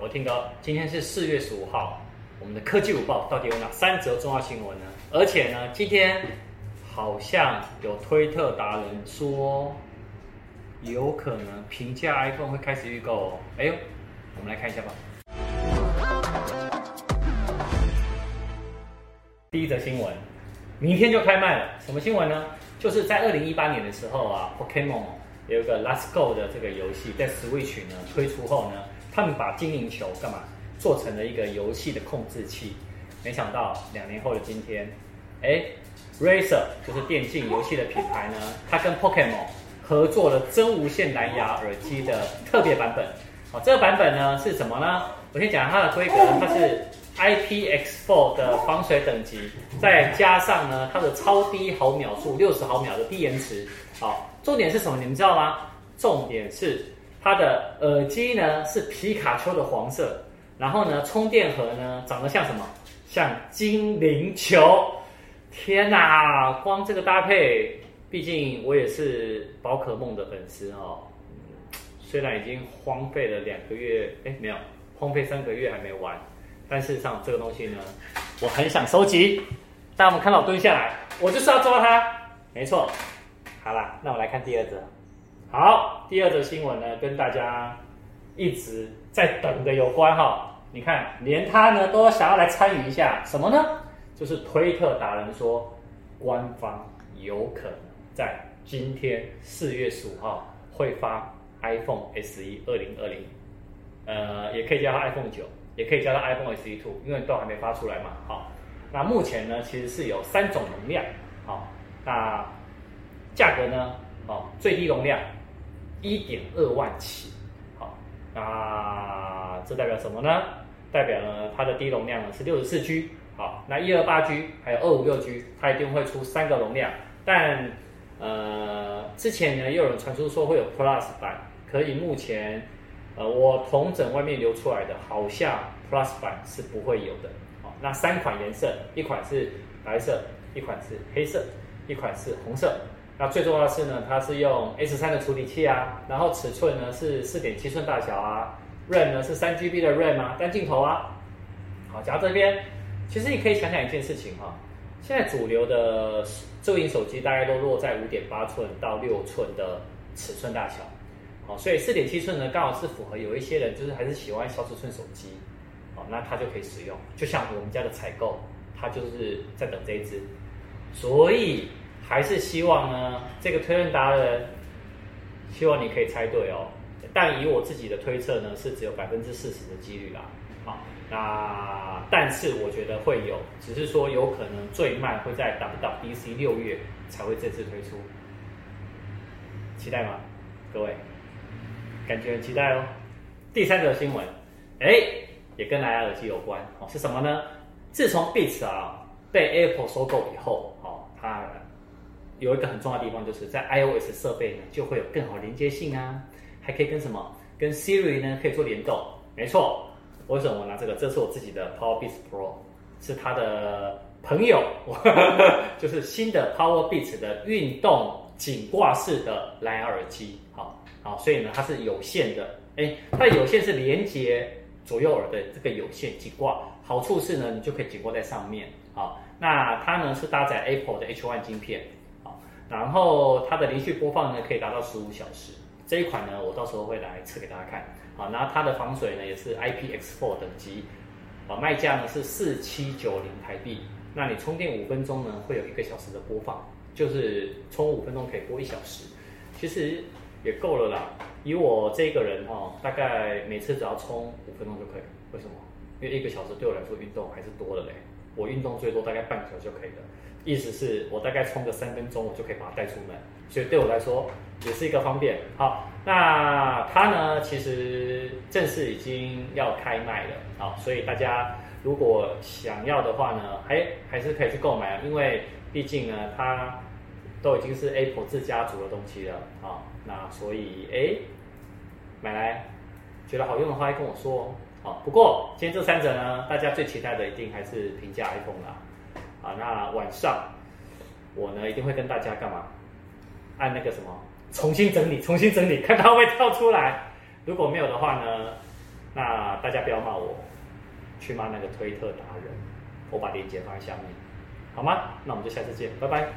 我听哥，今天是四月十五号，我们的科技午报到底有哪三则重要新闻呢？而且呢，今天好像有推特达人说，有可能平价 iPhone 会开始预购哦。哎呦，我们来看一下吧。第一则新闻，明天就开卖了。什么新闻呢？就是在二零一八年的时候啊，Pokémon 有一个 Let's Go 的这个游戏在 Switch 呢推出后呢，他们把精灵球干嘛做成了一个游戏的控制器。没想到两年后的今天，哎，Razer 就是电竞游戏的品牌呢，它跟 Pokémon 合作了真无线蓝牙耳机的特别版本。好，这个版本呢是什么呢？我先讲它的规格，它是。IPX4 的防水等级，再加上呢，它的超低毫秒数，六十毫秒的低延迟。好，重点是什么？你们知道吗？重点是它的耳机呢是皮卡丘的黄色，然后呢，充电盒呢长得像什么？像精灵球。天哪，光这个搭配，毕竟我也是宝可梦的粉丝哦。虽然已经荒废了两个月，哎，没有，荒废三个月还没完。但事实上，这个东西呢，我很想收集。但我们看到我蹲下来，我就是要抓它。没错。好啦，那我来看第二只。好，第二则新闻呢，跟大家一直在等的有关哈。你看，连他呢都想要来参与一下，什么呢？就是推特达人说，官方有可能在今天四月十五号会发 iPhone SE 二零二零，呃，也可以叫它 iPhone 九。也可以叫它 iPhone SE 2，因为都还没发出来嘛。好，那目前呢，其实是有三种容量。好，那价格呢？哦，最低容量一点二万起。好，那这代表什么呢？代表呢，它的低容量呢是六十四 G。好，那一二八 G 还有二五六 G，它一定会出三个容量。但呃，之前呢，也有人传出说会有 Plus 版，可以目前。呃，我统整外面流出来的，好像 Plus 版是不会有的。好，那三款颜色，一款是白色，一款是黑色，一款是红色。那最重要的是呢，它是用 S3 的处理器啊，然后尺寸呢是四点七寸大小啊，RAM 呢是三 GB 的 RAM 啊，单镜头啊。好，讲到这边，其实你可以想想一件事情哈，现在主流的智能手机大概都落在五点八寸到六寸的尺寸大小。哦，所以四点七寸呢，刚好是符合有一些人就是还是喜欢小尺寸手机，哦，那他就可以使用。就像我们家的采购，他就是在等这一支，所以还是希望呢，这个推论达人，希望你可以猜对哦。但以我自己的推测呢，是只有百分之四十的几率啦。好，那但是我觉得会有，只是说有可能最慢会在 WWDC 六月才会正式推出，期待吗？各位？感觉很期待哦。第三则新闻，哎，也跟蓝牙耳机有关哦。是什么呢？自从 Beats 啊被 Apple 收购以后，哦，它有一个很重要的地方，就是在 iOS 设备呢就会有更好连接性啊，还可以跟什么？跟 Siri 呢可以做联动。没错，为什么我拿这个？这是我自己的 Power Beats Pro，是他的朋友，就是新的 Power Beats 的运动颈挂式的蓝牙耳机，好。好，所以呢，它是有线的，哎，它的有线是连接左右耳的这个有线颈挂，好处是呢，你就可以颈挂在上面，好，那它呢是搭载 Apple 的 H1 晶片，然后它的连续播放呢可以达到十五小时，这一款呢我到时候会来测给大家看，好，然后它的防水呢也是 IPX4 等级，啊，卖价呢是四七九零台币，那你充电五分钟呢会有一个小时的播放，就是充五分钟可以播一小时，其实。也够了啦，以我这个人哈，大概每次只要充五分钟就可以。为什么？因为一个小时对我来说运动还是多的嘞。我运动最多大概半个小时就可以了，意思是我大概充个三分钟，我就可以把它带出门，所以对我来说也是一个方便。好，那它呢，其实正式已经要开卖了，好，所以大家如果想要的话呢，还还是可以去购买，因为毕竟呢，它都已经是 Apple 自家族的东西了啊。那所以哎，买来觉得好用的话，跟我说哦。好不过今天这三者呢，大家最期待的一定还是平价 iPhone 啦。啊，那晚上我呢一定会跟大家干嘛？按那个什么重新整理，重新整理，看它会跳出来。如果没有的话呢，那大家不要骂我，去骂那个推特达人，我把链接放在下面，好吗？那我们就下次见，拜拜。